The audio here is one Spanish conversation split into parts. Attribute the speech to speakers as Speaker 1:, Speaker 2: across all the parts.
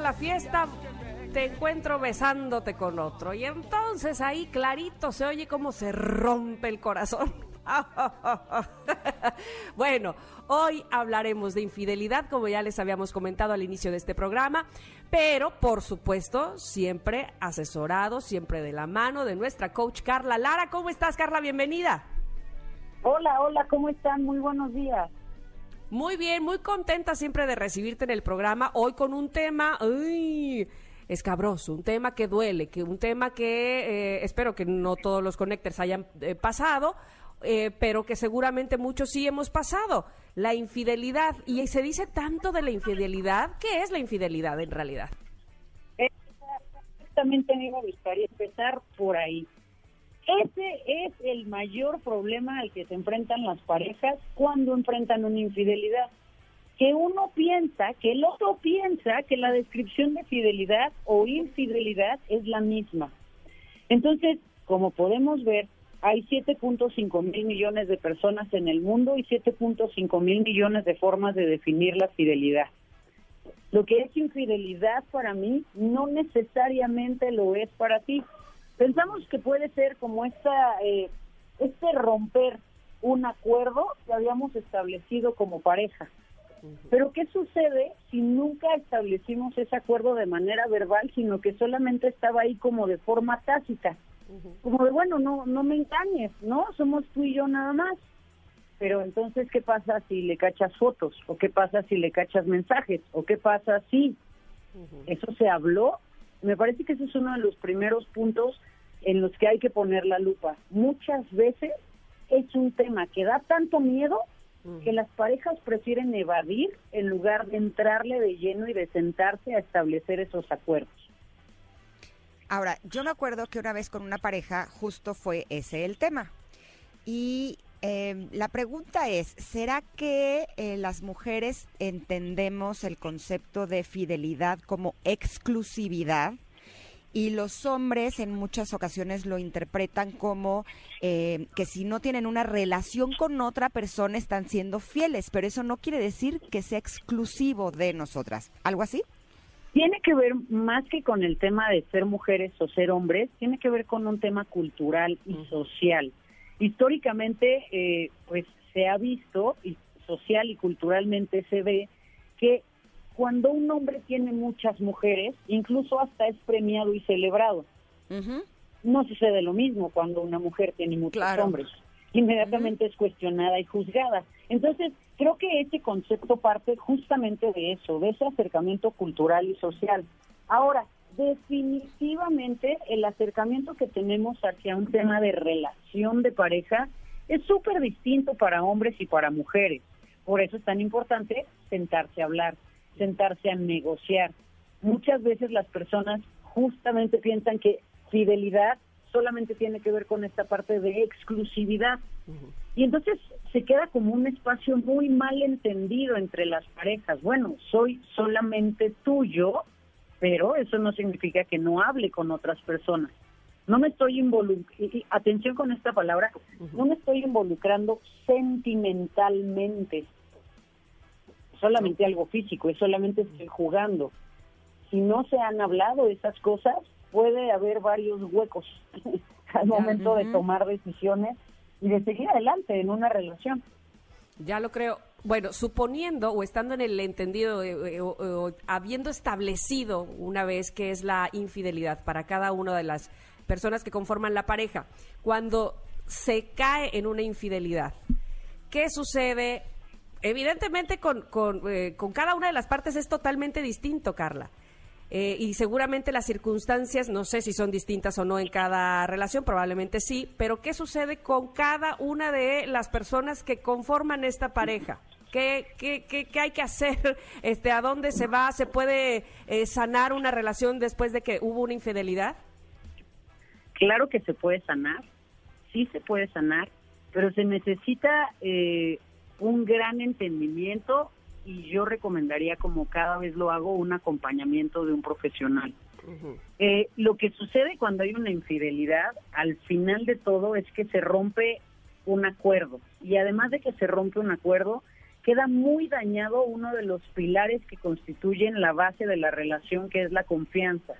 Speaker 1: La fiesta te
Speaker 2: encuentro besándote con otro y entonces ahí clarito se oye cómo se rompe el corazón. bueno, hoy hablaremos de infidelidad, como ya les habíamos comentado al inicio de este programa, pero por supuesto siempre asesorado, siempre de la mano de nuestra coach Carla Lara. ¿Cómo estás, Carla? Bienvenida.
Speaker 3: Hola, hola, ¿cómo están? Muy buenos días.
Speaker 2: Muy bien, muy contenta siempre de recibirte en el programa. Hoy con un tema, uy, escabroso, un tema que duele, que un tema que eh, espero que no todos los connectors hayan eh, pasado, eh, pero que seguramente muchos sí hemos pasado. La infidelidad. Y se dice tanto de la infidelidad. ¿Qué es la infidelidad en realidad?
Speaker 3: Exactamente me gustaría empezar por ahí. Ese es el mayor problema al que se enfrentan las parejas cuando enfrentan una infidelidad. Que uno piensa, que el otro piensa que la descripción de fidelidad o infidelidad es la misma. Entonces, como podemos ver, hay 7.5 mil millones de personas en el mundo y 7.5 mil millones de formas de definir la fidelidad. Lo que es infidelidad para mí no necesariamente lo es para ti. Pensamos que puede ser como esta, eh, este romper un acuerdo que habíamos establecido como pareja. Pero ¿qué sucede si nunca establecimos ese acuerdo de manera verbal, sino que solamente estaba ahí como de forma tácita? Como de, bueno, no, no me engañes, ¿no? Somos tú y yo nada más. Pero entonces, ¿qué pasa si le cachas fotos? ¿O qué pasa si le cachas mensajes? ¿O qué pasa si eso se habló? Me parece que ese es uno de los primeros puntos en los que hay que poner la lupa. Muchas veces es un tema que da tanto miedo que las parejas prefieren evadir en lugar de entrarle de lleno y de sentarse a establecer esos acuerdos.
Speaker 4: Ahora, yo me acuerdo que una vez con una pareja justo fue ese el tema. Y eh, la pregunta es, ¿será que eh, las mujeres entendemos el concepto de fidelidad como exclusividad? Y los hombres en muchas ocasiones lo interpretan como eh, que si no tienen una relación con otra persona están siendo fieles, pero eso no quiere decir que sea exclusivo de nosotras. ¿Algo así?
Speaker 3: Tiene que ver más que con el tema de ser mujeres o ser hombres, tiene que ver con un tema cultural y social. Históricamente, eh, pues se ha visto, y social y culturalmente se ve, que cuando un hombre tiene muchas mujeres, incluso hasta es premiado y celebrado. No sucede lo mismo cuando una mujer tiene muchos
Speaker 4: Claro.
Speaker 3: hombres. Inmediatamente es cuestionada y juzgada. Entonces, creo que ese concepto parte justamente de eso, de ese acercamiento cultural y social. Ahora, definitivamente el acercamiento que tenemos hacia un tema de relación de pareja es súper distinto para hombres y para mujeres. Por eso es tan importante sentarse a hablar, sentarse a negociar. Muchas veces las personas justamente piensan que fidelidad solamente tiene que ver con esta parte de exclusividad. Y entonces se queda como un espacio muy mal entendido entre las parejas. Bueno, soy solamente tuyo, pero eso no significa que no hable con otras personas. No me estoy involucrando, atención con esta palabra, no me estoy involucrando sentimentalmente. Solamente algo físico, y solamente estoy jugando. Si no se han hablado esas cosas, puede haber varios huecos al momento de tomar decisiones y de seguir adelante en una relación.
Speaker 2: Ya lo creo. bueno, suponiendo o estando en el entendido eh, eh, o, o habiendo establecido una vez que es la infidelidad para cada una de las personas que conforman la pareja, cuando se cae en una infidelidad, ¿qué sucede? Evidentemente con, con, eh, con cada una de las partes es totalmente distinto, Carla. Eh, y seguramente las circunstancias, no sé si son distintas o no en cada relación, probablemente sí, pero ¿qué sucede con cada una de las personas que conforman esta pareja? ¿Qué, qué, qué, qué hay que hacer? Este, ¿A dónde se va? ¿Se puede eh, sanar una relación después de que hubo una infidelidad?
Speaker 3: Claro que se puede sanar, sí se puede sanar, pero se necesita eh, un gran entendimiento y yo recomendaría, como cada vez lo hago, un acompañamiento de un profesional. Eh, lo que sucede cuando hay una infidelidad, al final de todo, es que se rompe un acuerdo. Y además de que se rompe un acuerdo, queda muy dañado uno de los pilares que constituyen la base de la relación, que es la confianza.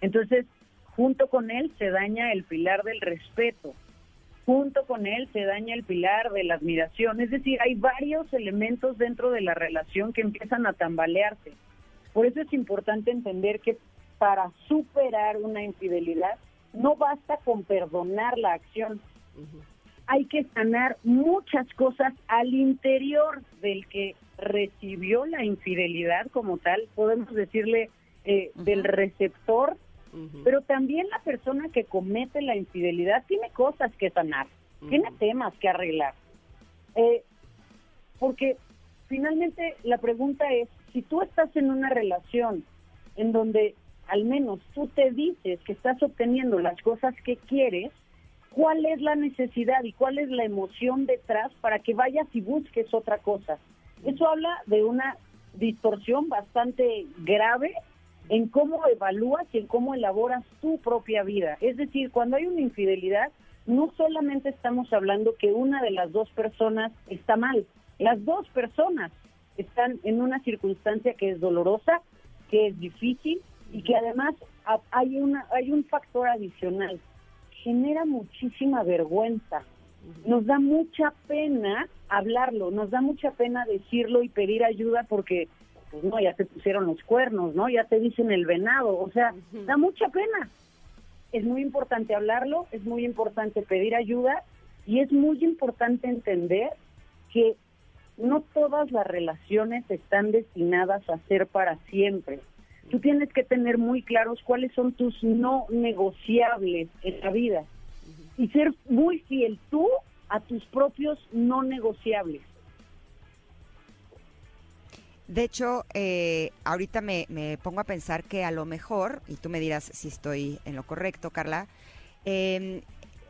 Speaker 3: Entonces, junto con él se daña el pilar del respeto. Junto con él se daña el pilar de la admiración. Es decir, hay varios elementos dentro de la relación que empiezan a tambalearse. Por eso es importante entender que para superar una infidelidad no basta con perdonar la acción. Hay que sanar muchas cosas al interior del que recibió la infidelidad como tal. Podemos decirle eh, del receptor pero también la persona que comete la infidelidad tiene cosas que sanar, tiene temas que arreglar. Eh, porque finalmente la pregunta es, si tú estás en una relación en donde al menos tú te dices que estás obteniendo las cosas que quieres, ¿cuál es la necesidad y cuál es la emoción detrás para que vayas y busques otra cosa? Eso habla de una distorsión bastante grave en cómo evalúas y en cómo elaboras tu propia vida. Es decir, cuando hay una infidelidad, no solamente estamos hablando que una de las dos personas está mal, las dos personas están en una circunstancia que es dolorosa, que es difícil y que además hay una hay un factor adicional. Genera muchísima vergüenza. Nos da mucha pena hablarlo, nos da mucha pena decirlo y pedir ayuda porque pues no, ya te pusieron los cuernos, ¿no? Ya te dicen el venado, o sea, da mucha pena. Es muy importante hablarlo, es muy importante pedir ayuda y es muy importante entender que no todas las relaciones están destinadas a ser para siempre. Tú tienes que tener muy claros cuáles son tus no negociables en la vida y ser muy fiel tú a tus propios no negociables.
Speaker 4: De hecho, eh, ahorita me, pongo a pensar que a lo mejor, y tú me dirás si estoy en lo correcto, Carla, eh,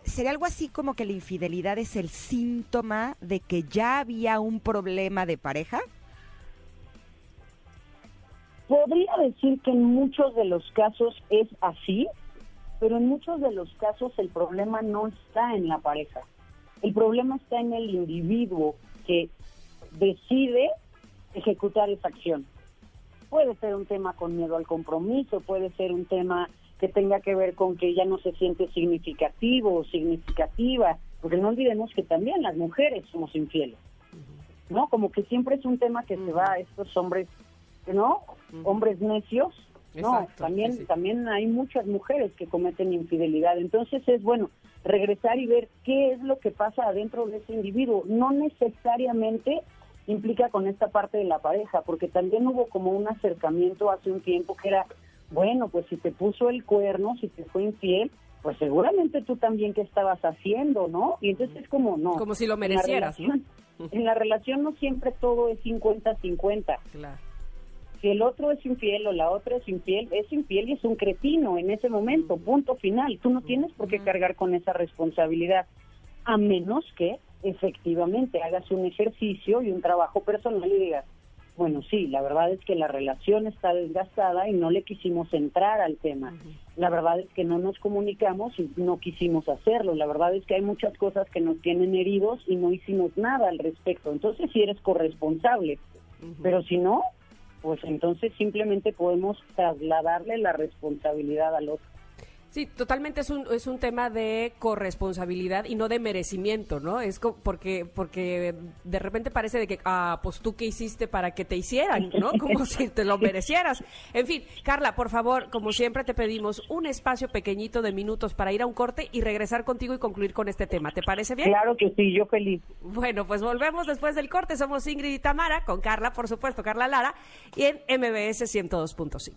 Speaker 4: sería algo así como que la infidelidad es el síntoma de que ya había un problema de pareja.
Speaker 3: Podría decir que en muchos de los casos es así, pero en muchos de los casos el problema no está en la pareja. El problema está en el individuo que decide ejecutar esa acción. Puede ser un tema con miedo al compromiso, puede ser un tema que tenga que ver con que ya no se siente significativo o significativa, porque no olvidemos que también las mujeres somos infieles, ¿no? Como que siempre es un tema que se va a estos hombres, ¿no? Hombres necios, no, también, también hay muchas mujeres que cometen infidelidad, entonces es bueno regresar y ver qué es lo que pasa adentro de ese individuo, no necesariamente implica con esta parte de la pareja, porque también hubo como un acercamiento hace un tiempo que era, bueno, pues si te puso el cuerno, si te fue infiel, pues seguramente tú también qué estabas haciendo, ¿no? Y entonces es como, no.
Speaker 2: Como si lo merecieras,
Speaker 3: en la relación, En la relación no siempre todo es 50-50.
Speaker 2: Claro.
Speaker 3: Si el otro es infiel o la otra es infiel, es infiel y es un cretino en ese momento, punto final. Tú no tienes por qué cargar con esa responsabilidad, a menos que efectivamente hagas un ejercicio y un trabajo personal y digas, bueno, sí, la verdad es que la relación está desgastada y no le quisimos entrar al tema. La verdad es que no nos comunicamos y no quisimos hacerlo. La verdad es que hay muchas cosas que nos tienen heridos y no hicimos nada al respecto. Entonces, si eres corresponsable, pero si no, pues entonces simplemente podemos trasladarle la responsabilidad al otro.
Speaker 2: Sí, totalmente es un, es un tema de corresponsabilidad y no de merecimiento, ¿no? Es co- porque, porque de repente parece de que, ah, pues tú qué hiciste para que te hicieran, ¿no? Como si te lo merecieras. En fin, Carla, por favor, como siempre te pedimos un espacio pequeñito de minutos para ir a un corte y regresar contigo y concluir con este tema. ¿Te parece bien?
Speaker 3: Claro que sí, yo feliz.
Speaker 2: Bueno, pues volvemos después del corte. Somos Ingrid y Tamara, con Carla, por supuesto, Carla Lara, y en MBS 102.5.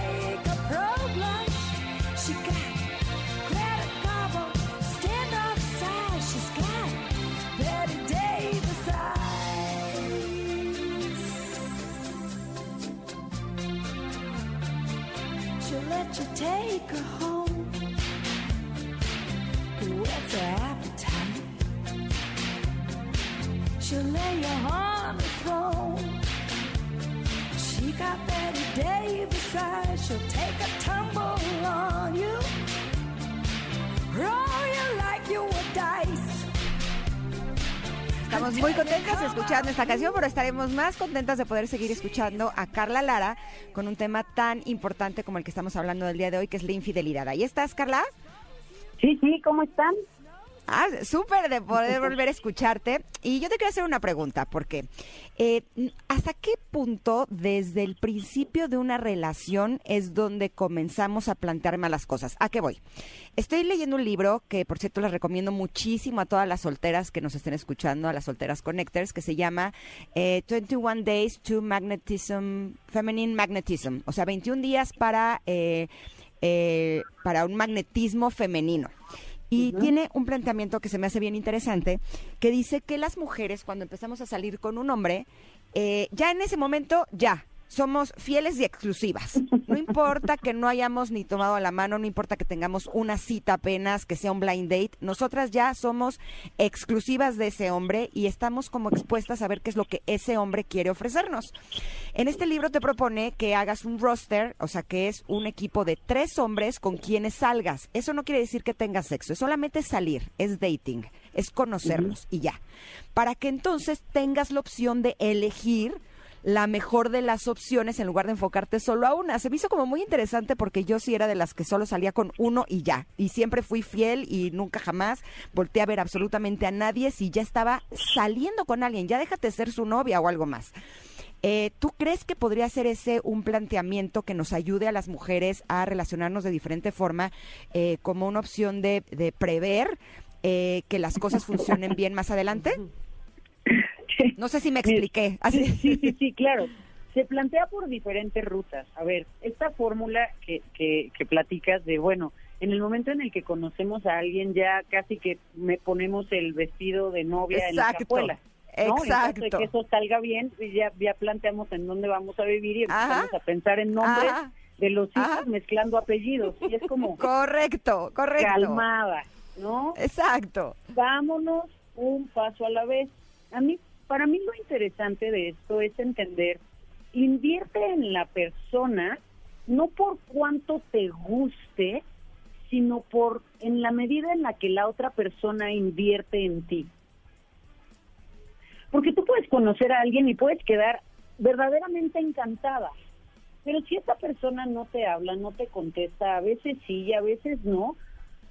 Speaker 5: take her home. What's her appetite? She'll lay you on the throne. She got Betty Davis eyes. She'll take a tumble on you. Roll you like you were dice.
Speaker 4: Estamos muy contentas escuchando esta canción, pero estaremos más contentas de poder seguir escuchando a Carla Lara con un tema tan importante como el que estamos hablando del día de hoy, que es la infidelidad. ¿Ahí estás, Carla?
Speaker 3: Sí, sí, ¿cómo están?
Speaker 4: Ah, súper de poder volver a escucharte. Y yo te quiero hacer una pregunta, porque eh, ¿hasta qué punto desde el principio de una relación es donde comenzamos a plantear malas cosas? ¿A qué voy? Estoy leyendo un libro que, por cierto, les recomiendo muchísimo a todas las solteras que nos estén escuchando, a las solteras connectors, que se llama eh, 21 Days to Magnetism, Feminine Magnetism, o sea, 21 días para, eh, eh, para un magnetismo femenino. Y tiene un planteamiento que se me hace bien interesante, que dice que las mujeres cuando empezamos a salir con un hombre, eh, ya en ese momento, ya, somos fieles y exclusivas. No importa que no hayamos ni tomado la mano, no importa que tengamos una cita apenas, que sea un blind date, nosotras ya somos exclusivas de ese hombre y estamos como expuestas a ver qué es lo que ese hombre quiere ofrecernos. En este libro te propone que hagas un roster, o sea, que es un equipo de tres hombres con quienes salgas. Eso no quiere decir que tengas sexo, es solamente salir, es dating, es conocerlos y ya. Para que entonces tengas la opción de elegir la mejor de las opciones en lugar de enfocarte solo a una. Se me hizo como muy interesante porque yo sí era de las que solo salía con uno y ya. Y siempre fui fiel y nunca jamás volteé a ver absolutamente a nadie si ya estaba saliendo con alguien. Ya déjate ser su novia o algo más. Eh, ¿Tú crees que podría ser ese un planteamiento que nos ayude a las mujeres a relacionarnos de diferente forma eh, como una opción de, de prever eh, que las cosas funcionen bien más adelante? No sé si me expliqué. Así.
Speaker 3: Sí, sí, sí, claro. Se plantea por diferentes rutas. A ver, esta fórmula que, que, que platicas de, bueno, en el momento en el que conocemos a alguien ya casi que me ponemos el vestido de novia en la
Speaker 4: Exacto.
Speaker 3: cajuela. ¿no? En caso
Speaker 4: Exacto.
Speaker 3: de que eso salga bien, pues ya, ya planteamos en dónde vamos a vivir y
Speaker 4: Ajá.
Speaker 3: empezamos a pensar en nombres
Speaker 4: Ajá.
Speaker 3: de los hijos
Speaker 4: Ajá.
Speaker 3: mezclando apellidos. Y es como
Speaker 4: Correcto, correcto.
Speaker 3: calmada, ¿no?
Speaker 4: Exacto.
Speaker 3: vámonos un paso a la vez. A mí, para mí lo interesante de esto es entender, invierte en la persona no por cuánto te guste, sino por en la medida en la que la otra persona invierte en ti. Porque tú puedes conocer a alguien y puedes quedar verdaderamente encantada. Pero si esta persona no te habla, no te contesta, a veces sí y a veces no,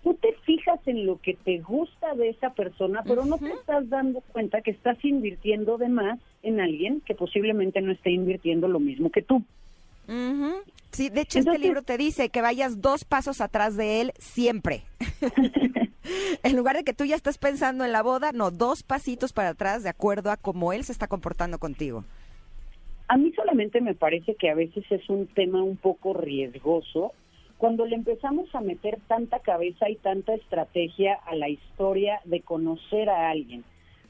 Speaker 3: tú te fijas en lo que te gusta de esa persona, pero no te estás dando cuenta que estás invirtiendo de más en alguien que posiblemente no esté invirtiendo lo mismo que tú.
Speaker 4: Sí, de hecho
Speaker 3: Entonces-
Speaker 4: este libro te dice que vayas dos pasos atrás de él siempre. en lugar de que tú ya estés pensando en la boda, no, dos pasitos para atrás de acuerdo a cómo él se está comportando contigo.
Speaker 3: A mí solamente me parece que a veces es un tema un poco riesgoso cuando le empezamos a meter tanta cabeza y tanta estrategia a la historia de conocer a alguien.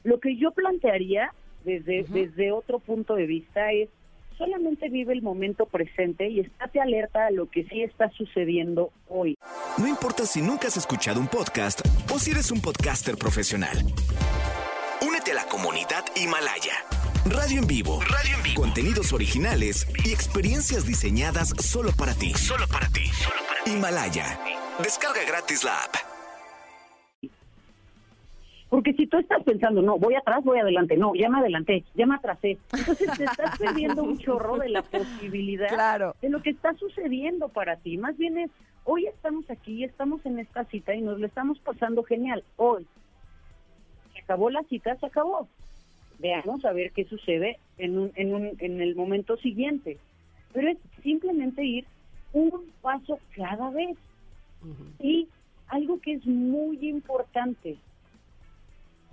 Speaker 3: Lo que yo plantearía desde, desde otro punto de vista es solamente vive el momento presente y estate alerta a lo que sí está sucediendo hoy.
Speaker 6: No importa si nunca has escuchado un podcast o si eres un podcaster profesional. Únete a la comunidad Himalaya. Radio en vivo. Radio en vivo. Contenidos originales y experiencias diseñadas solo para ti. Solo para ti. Himalaya. Descarga gratis la app.
Speaker 3: Porque si tú estás pensando, no, voy atrás, voy adelante, no, ya me adelanté, ya me atrasé, entonces te estás perdiendo un chorro de la posibilidad
Speaker 4: Claro.
Speaker 3: de lo que está sucediendo para ti. Más bien es, hoy estamos aquí, estamos en esta cita y nos lo estamos pasando genial. Hoy se acabó la cita, se acabó. Veamos a ver qué sucede en, un, en, un, en el momento siguiente. Pero es simplemente ir un paso cada vez. Y algo que es muy importante,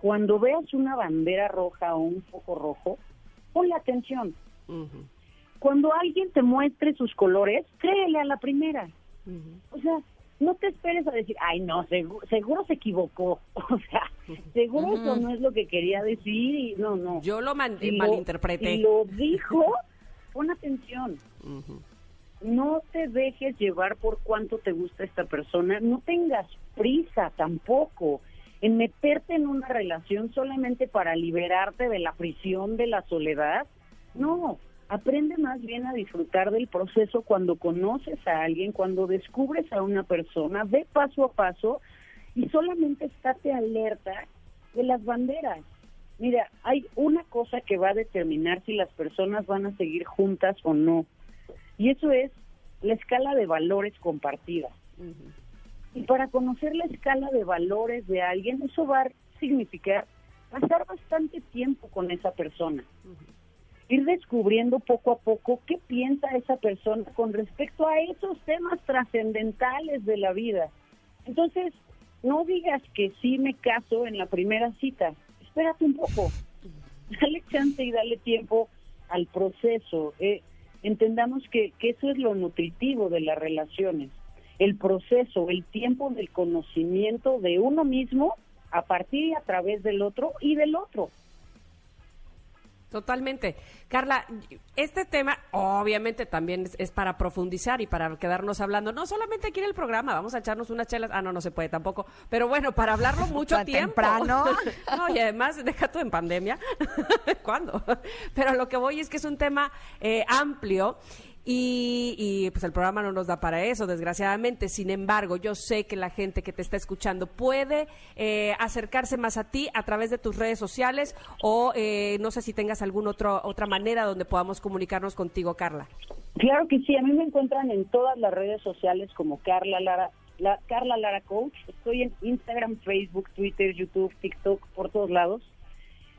Speaker 3: cuando veas una bandera roja o un foco rojo, ponle atención. Cuando alguien te muestre sus colores, créele a la primera. O sea, no te esperes a decir, ay, no, seguro, seguro se equivocó. O sea, seguro eso no es lo que quería decir y no, no.
Speaker 2: Yo lo man-
Speaker 3: Si lo-
Speaker 2: malinterpreté.
Speaker 3: si lo dijo, pon atención. No te dejes llevar por cuánto te gusta esta persona. No tengas prisa tampoco en meterte en una relación solamente para liberarte de la prisión de la soledad. No, aprende más bien a disfrutar del proceso cuando conoces a alguien, cuando descubres a una persona, ve paso a paso y solamente estate alerta de las banderas. Mira, hay una cosa que va a determinar si las personas van a seguir juntas o no. Y eso es la escala de valores compartida. Y para conocer la escala de valores de alguien, eso va a significar pasar bastante tiempo con esa persona. Ir descubriendo poco a poco qué piensa esa persona con respecto a esos temas trascendentales de la vida. Entonces, no digas que sí me caso en la primera cita. Espérate un poco. Dale chance y dale tiempo al proceso. Eh, entendamos que, que eso es lo nutritivo de las relaciones. El proceso, el tiempo del conocimiento de uno mismo a partir y a través del otro y del otro.
Speaker 2: Totalmente. Carla, este tema obviamente también es, es para profundizar y para quedarnos hablando, no solamente aquí en el programa, vamos a echarnos unas chelas, ah, no, no se puede tampoco, pero bueno, para hablarlo mucho
Speaker 4: Tan
Speaker 2: tiempo.
Speaker 4: temprano.
Speaker 2: no, y además, deja tú en pandemia, ¿cuándo? Pero lo que voy es que es un tema eh, amplio y, y, pues el programa no nos da para eso, desgraciadamente. Sin embargo, yo sé que la gente que te está escuchando puede eh, acercarse más a ti a través de tus redes sociales o eh, no sé si tengas alguna otra manera donde podamos comunicarnos contigo, Carla.
Speaker 3: Claro que sí, a mí me encuentran en todas las redes sociales como Carla Lara, la, Carla Lara Coach. Estoy en Instagram, Facebook, Twitter, YouTube, TikTok, por todos lados.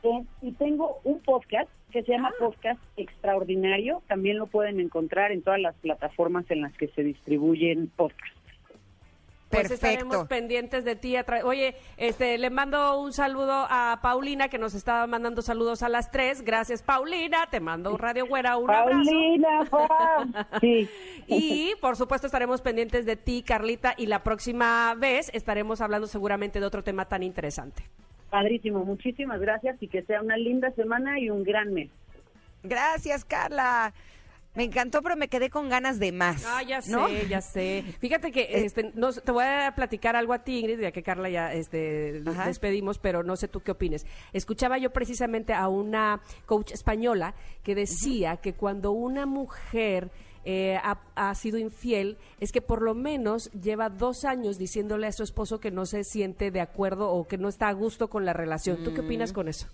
Speaker 3: Eh, y tengo un podcast que se llama Podcast Extraordinario. También lo pueden encontrar en todas las plataformas en las que se distribuyen podcasts.
Speaker 2: Pues
Speaker 4: Perfecto.
Speaker 2: estaremos pendientes de ti. Oye, este, le mando un saludo a Paulina, que nos estaba mandando saludos a las tres. Gracias, Paulina. Te mando Radio Güera un abrazo.
Speaker 3: Paulina, Pam. Sí.
Speaker 2: Y por supuesto estaremos pendientes de ti, Carlita, y la próxima vez estaremos hablando seguramente de otro tema tan interesante.
Speaker 3: Padrísimo, muchísimas gracias y que sea una linda semana y un gran mes.
Speaker 4: Gracias, Carla. Me encantó, pero me quedé con ganas de más.
Speaker 2: Ah, ya
Speaker 4: ¿no?
Speaker 2: sé, ya sé. Fíjate que este, no, te voy a platicar algo a ti, Ingrid, ya que Carla ya este,
Speaker 4: Ajá.
Speaker 2: despedimos, pero no sé tú qué opines. Escuchaba yo precisamente a una coach española que decía que cuando una mujer eh, ha, ha sido infiel, es que por lo menos lleva dos años diciéndole a su esposo que no se siente de acuerdo o que no está a gusto con la relación. ¿Tú qué
Speaker 4: Mm.
Speaker 2: opinas con eso?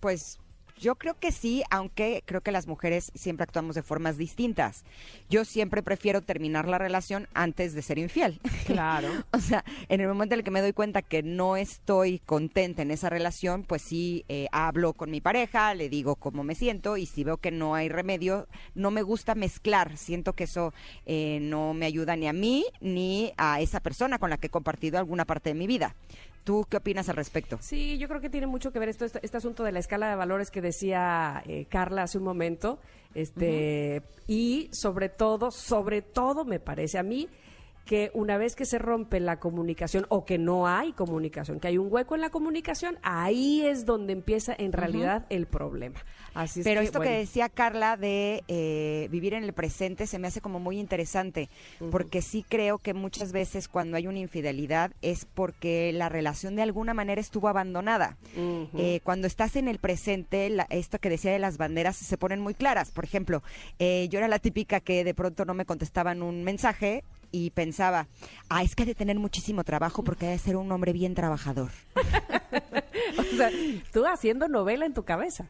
Speaker 4: Pues yo creo que sí, aunque creo que las mujeres siempre actuamos de formas distintas. Yo siempre prefiero terminar la relación antes de ser infiel.
Speaker 2: Claro.
Speaker 4: O sea, en el momento en el que me doy cuenta que no estoy contenta en esa relación, pues sí eh, hablo con mi pareja, le digo cómo me siento y si veo que no hay remedio, no me gusta mezclar. Siento que eso eh, no me ayuda ni a mí ni a esa persona con la que he compartido alguna parte de mi vida. ¿Tú qué opinas al respecto?
Speaker 2: Sí, yo creo que tiene mucho que ver esto, este, este asunto de la escala de valores que decía eh, Carla hace un momento, este, y sobre todo, sobre todo me parece a mí que una vez que se rompe la comunicación o que no hay comunicación, que hay un hueco en la comunicación, ahí es donde empieza en realidad el problema. Así es
Speaker 4: Pero
Speaker 2: que,
Speaker 4: esto
Speaker 2: bueno,
Speaker 4: que decía Carla de eh, vivir en el presente se me hace como muy interesante, porque sí creo que muchas veces cuando hay una infidelidad es porque la relación de alguna manera estuvo abandonada. Eh, cuando estás en el presente, la- esto que decía de las banderas se ponen muy claras. Por ejemplo, eh, yo era la típica que de pronto no me contestaban un mensaje y pensaba, ah, es que ha de tener muchísimo trabajo porque ha de ser un hombre bien trabajador.
Speaker 2: o sea, tú haciendo novela en tu cabeza.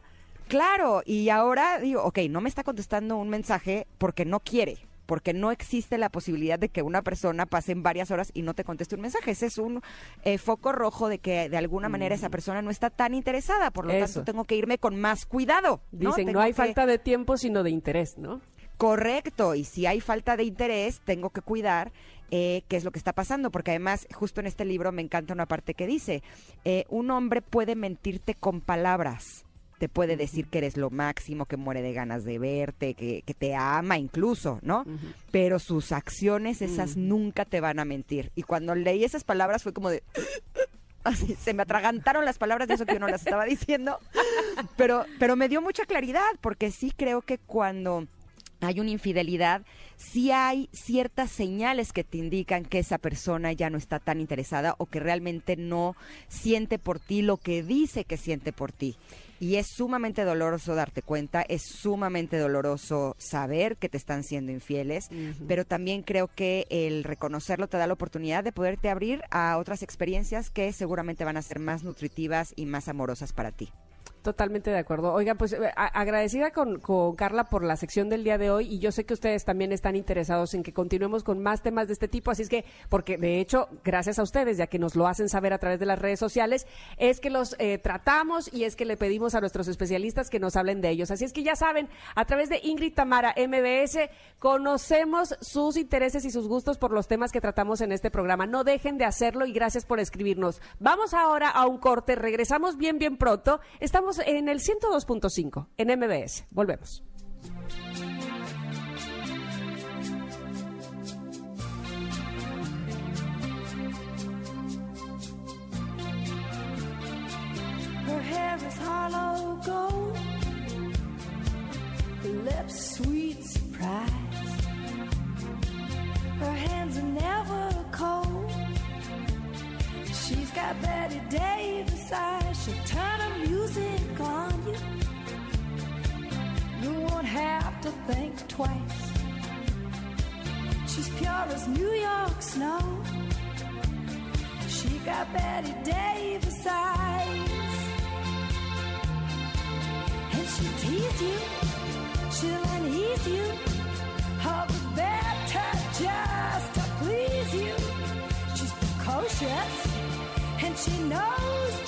Speaker 4: Claro, y ahora digo, ok, no me está contestando un mensaje porque no quiere, porque no existe la posibilidad de que una persona pase en varias horas y no te conteste un mensaje. Ese es un eh, foco rojo de que de alguna manera esa persona no está tan interesada, por lo
Speaker 2: Eso.
Speaker 4: tanto tengo que irme con más cuidado. ¿no?
Speaker 2: Dicen, no, hay
Speaker 4: que-
Speaker 2: falta de tiempo, sino de interés, ¿no?
Speaker 4: Correcto, y si hay falta de interés, tengo que cuidar eh, qué es lo que está pasando, porque además, justo en este libro me encanta una parte que dice, eh, un hombre puede mentirte con palabras, te puede decir que eres lo máximo, que muere de ganas de verte, que, que te ama incluso, ¿no? Pero sus acciones, esas nunca te van a mentir. Y cuando leí esas palabras fue como de... Así, se me atragantaron las palabras de eso que yo no las estaba diciendo, pero, pero me dio mucha claridad, porque sí creo que cuando hay una infidelidad, sí hay ciertas señales que te indican que esa persona ya no está tan interesada o que realmente no siente por ti lo que dice que siente por ti. Y es sumamente doloroso darte cuenta, es sumamente doloroso saber que te están siendo infieles, pero también creo que el reconocerlo te da la oportunidad de poderte abrir a otras experiencias que seguramente van a ser más nutritivas y más amorosas para ti.
Speaker 2: Totalmente de acuerdo. Oiga, pues eh, agradecida con, con Carla por la sección del día de hoy y yo sé que ustedes también están interesados en que continuemos con más temas de este tipo, así es que, porque de hecho, gracias a ustedes, ya que nos lo hacen saber a través de las redes sociales, es que los eh, tratamos y es que le pedimos a nuestros especialistas que nos hablen de ellos. Así es que ya saben, a través de Ingrid Tamara MBS, conocemos sus intereses y sus gustos por los temas que tratamos en este programa. No dejen de hacerlo y gracias por escribirnos. Vamos ahora a un corte, regresamos bien, bien pronto. Estamos en el 102.5 en MBS. Volvemos.
Speaker 5: Her hair is hollow gold, her lips sweet surprise. Her hands are never cold. She's got Betty Davis eyes. She'll turn her music on you. You won't have to think twice. She's pure as New York snow. She got Betty Davis eyes. And she'll tease you, she'll unease you. All she knows